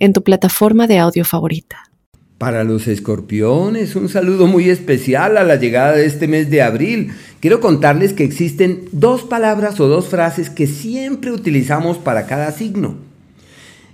en tu plataforma de audio favorita. Para los escorpiones, un saludo muy especial a la llegada de este mes de abril. Quiero contarles que existen dos palabras o dos frases que siempre utilizamos para cada signo.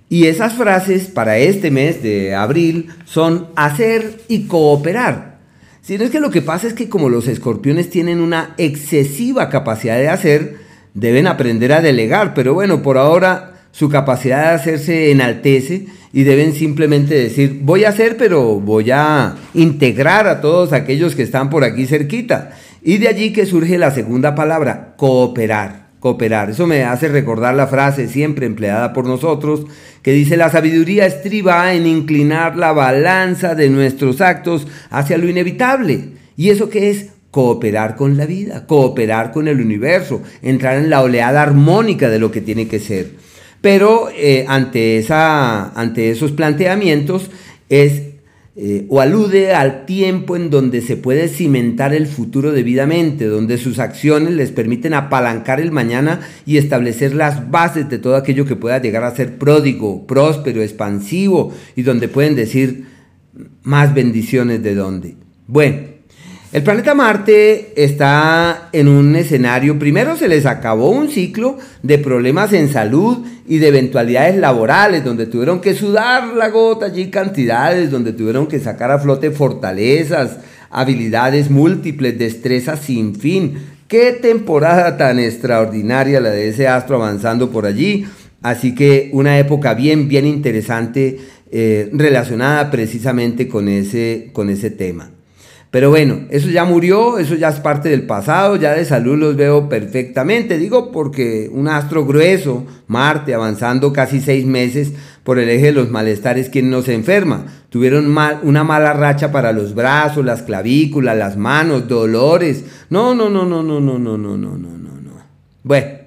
Y esas frases para este mes de abril son hacer y cooperar. Si no es que lo que pasa es que como los escorpiones tienen una excesiva capacidad de hacer, deben aprender a delegar. Pero bueno, por ahora su capacidad de hacerse enaltece y deben simplemente decir, voy a hacer, pero voy a integrar a todos aquellos que están por aquí cerquita. Y de allí que surge la segunda palabra, cooperar. Cooperar. Eso me hace recordar la frase siempre empleada por nosotros que dice la sabiduría estriba en inclinar la balanza de nuestros actos hacia lo inevitable. ¿Y eso qué es? Cooperar con la vida, cooperar con el universo, entrar en la oleada armónica de lo que tiene que ser. Pero eh, ante, esa, ante esos planteamientos es eh, o alude al tiempo en donde se puede cimentar el futuro debidamente, donde sus acciones les permiten apalancar el mañana y establecer las bases de todo aquello que pueda llegar a ser pródigo, próspero, expansivo y donde pueden decir más bendiciones de dónde. Bueno, el planeta Marte está en un escenario, primero se les acabó un ciclo de problemas en salud y de eventualidades laborales, donde tuvieron que sudar la gota allí cantidades, donde tuvieron que sacar a flote fortalezas, habilidades múltiples, destrezas sin fin. Qué temporada tan extraordinaria la de ese astro avanzando por allí. Así que una época bien, bien interesante eh, relacionada precisamente con ese, con ese tema. Pero bueno, eso ya murió, eso ya es parte del pasado, ya de salud los veo perfectamente. Digo porque un astro grueso, Marte, avanzando casi seis meses por el eje de los malestares, quien no se enferma? Tuvieron mal, una mala racha para los brazos, las clavículas, las manos, dolores. No, no, no, no, no, no, no, no, no, no, no. Bueno.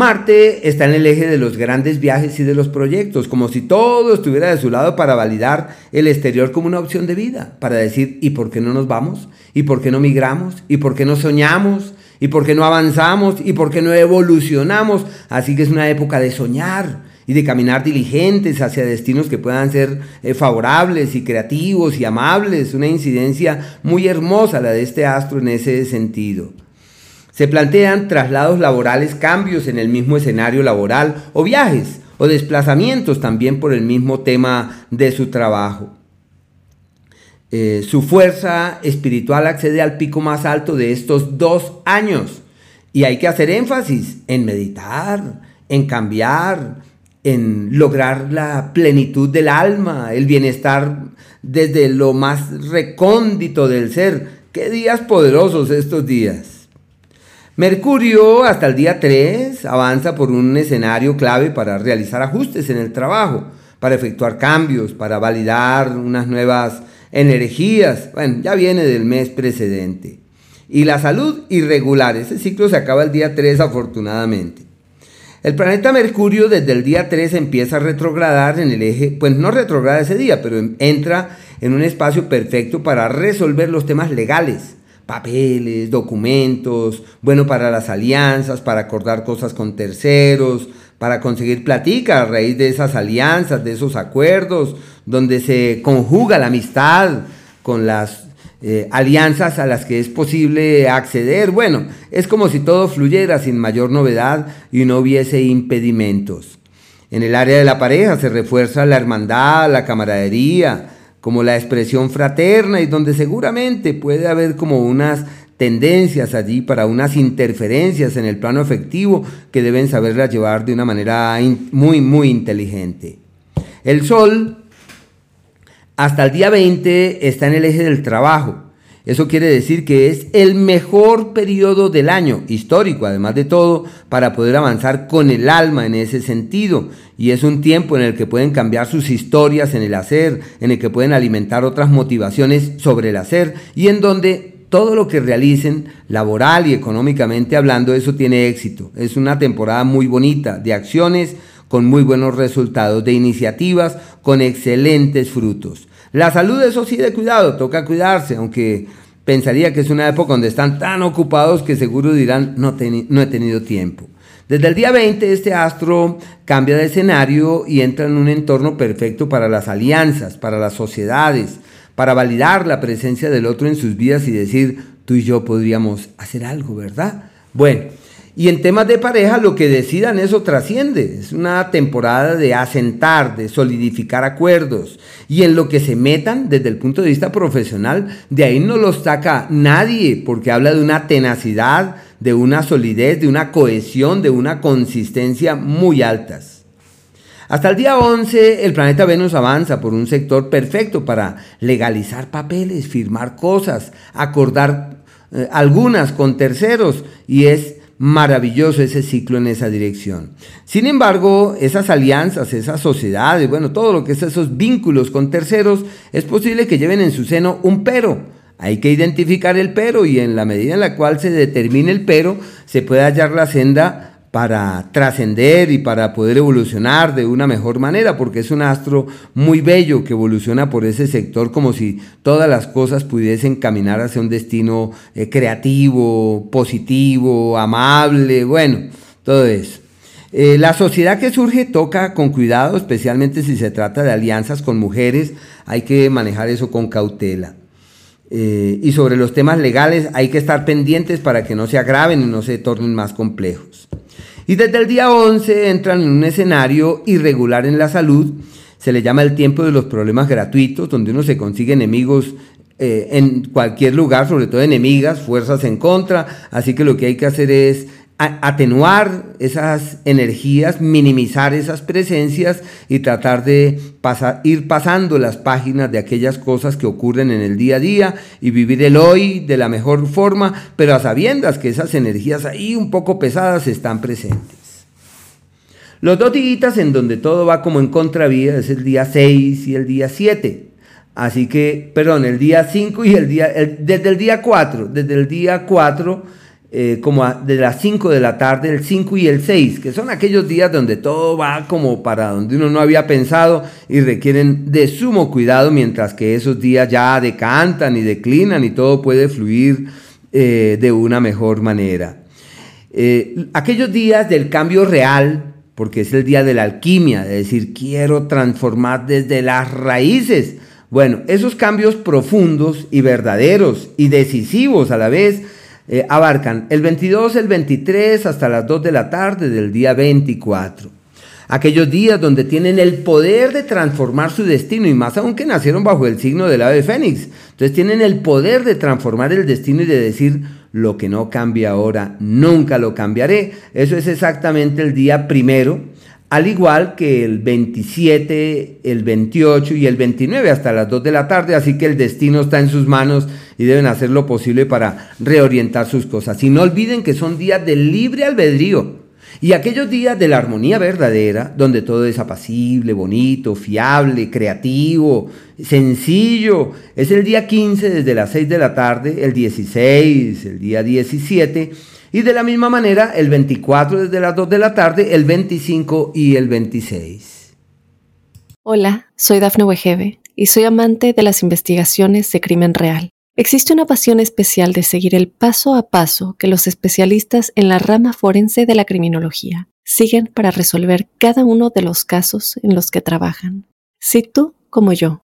Marte está en el eje de los grandes viajes y de los proyectos, como si todo estuviera de su lado para validar el exterior como una opción de vida, para decir, ¿y por qué no nos vamos? ¿Y por qué no migramos? ¿Y por qué no soñamos? ¿Y por qué no avanzamos? ¿Y por qué no evolucionamos? Así que es una época de soñar y de caminar diligentes hacia destinos que puedan ser eh, favorables y creativos y amables, una incidencia muy hermosa la de este astro en ese sentido. Se plantean traslados laborales, cambios en el mismo escenario laboral o viajes o desplazamientos también por el mismo tema de su trabajo. Eh, su fuerza espiritual accede al pico más alto de estos dos años y hay que hacer énfasis en meditar, en cambiar, en lograr la plenitud del alma, el bienestar desde lo más recóndito del ser. Qué días poderosos estos días. Mercurio hasta el día 3 avanza por un escenario clave para realizar ajustes en el trabajo, para efectuar cambios, para validar unas nuevas energías. Bueno, ya viene del mes precedente. Y la salud irregular, ese ciclo se acaba el día 3 afortunadamente. El planeta Mercurio desde el día 3 empieza a retrogradar en el eje, pues no retrograda ese día, pero entra en un espacio perfecto para resolver los temas legales papeles, documentos, bueno para las alianzas, para acordar cosas con terceros, para conseguir platica a raíz de esas alianzas, de esos acuerdos, donde se conjuga la amistad con las eh, alianzas a las que es posible acceder. Bueno, es como si todo fluyera sin mayor novedad y no hubiese impedimentos. En el área de la pareja se refuerza la hermandad, la camaradería, como la expresión fraterna y donde seguramente puede haber como unas tendencias allí para unas interferencias en el plano afectivo que deben saberlas llevar de una manera muy, muy inteligente. El Sol hasta el día 20 está en el eje del trabajo Eso quiere decir que es el mejor periodo del año, histórico además de todo, para poder avanzar con el alma en ese sentido. Y es un tiempo en el que pueden cambiar sus historias en el hacer, en el que pueden alimentar otras motivaciones sobre el hacer y en donde todo lo que realicen, laboral y económicamente hablando, eso tiene éxito. Es una temporada muy bonita de acciones con muy buenos resultados, de iniciativas con excelentes frutos. La salud, eso sí, de cuidado, toca cuidarse, aunque pensaría que es una época donde están tan ocupados que seguro dirán, no, he tenido tiempo. Desde el día 20 este astro cambia de escenario y entra en un entorno perfecto para las alianzas, para las sociedades, para validar la presencia del otro en sus vidas y decir, tú y yo podríamos hacer algo, ¿verdad? Bueno, y en temas de pareja lo que decidan eso trasciende. Es una temporada de asentar, de solidificar acuerdos. Y en lo que se metan desde el punto de vista profesional, de ahí no los saca nadie, porque habla de una tenacidad, de una solidez, de una cohesión, de una consistencia muy altas. Hasta el día 11 el planeta Venus avanza por un sector perfecto para legalizar papeles, firmar cosas, acordar eh, algunas con terceros y es maravilloso ese ciclo en esa dirección. Sin embargo, esas alianzas, esas sociedades, bueno, todo lo que es esos vínculos con terceros, es posible que lleven en su seno un pero. Hay que identificar el pero y en la medida en la cual se determine el pero, se puede hallar la senda para trascender y para poder evolucionar de una mejor manera, porque es un astro muy bello que evoluciona por ese sector como si todas las cosas pudiesen caminar hacia un destino eh, creativo, positivo, amable, bueno, todo eso. Eh, la sociedad que surge toca con cuidado, especialmente si se trata de alianzas con mujeres, hay que manejar eso con cautela. Eh, y sobre los temas legales hay que estar pendientes para que no se agraven y no se tornen más complejos. Y desde el día 11 entran en un escenario irregular en la salud, se le llama el tiempo de los problemas gratuitos, donde uno se consigue enemigos eh, en cualquier lugar, sobre todo enemigas, fuerzas en contra, así que lo que hay que hacer es atenuar esas energías, minimizar esas presencias y tratar de ir pasando las páginas de aquellas cosas que ocurren en el día a día y vivir el hoy de la mejor forma, pero a sabiendas que esas energías ahí un poco pesadas están presentes. Los dos días en donde todo va como en contravía es el día 6 y el día 7. Así que, perdón, el día 5 y el día, desde el día 4, desde el día 4 eh, como de las 5 de la tarde, el 5 y el 6, que son aquellos días donde todo va como para donde uno no había pensado y requieren de sumo cuidado, mientras que esos días ya decantan y declinan y todo puede fluir eh, de una mejor manera. Eh, aquellos días del cambio real, porque es el día de la alquimia, de decir, quiero transformar desde las raíces. Bueno, esos cambios profundos y verdaderos y decisivos a la vez, eh, abarcan el 22, el 23 hasta las 2 de la tarde del día 24. Aquellos días donde tienen el poder de transformar su destino y más aún que nacieron bajo el signo del ave fénix. Entonces tienen el poder de transformar el destino y de decir lo que no cambia ahora, nunca lo cambiaré. Eso es exactamente el día primero al igual que el 27, el 28 y el 29 hasta las 2 de la tarde, así que el destino está en sus manos y deben hacer lo posible para reorientar sus cosas. Y no olviden que son días de libre albedrío y aquellos días de la armonía verdadera, donde todo es apacible, bonito, fiable, creativo, sencillo. Es el día 15 desde las 6 de la tarde, el 16, el día 17 y de la misma manera, el 24 desde las 2 de la tarde, el 25 y el 26. Hola, soy Dafne Wegebe y soy amante de las investigaciones de crimen real. Existe una pasión especial de seguir el paso a paso que los especialistas en la rama forense de la criminología siguen para resolver cada uno de los casos en los que trabajan. Si tú, como yo,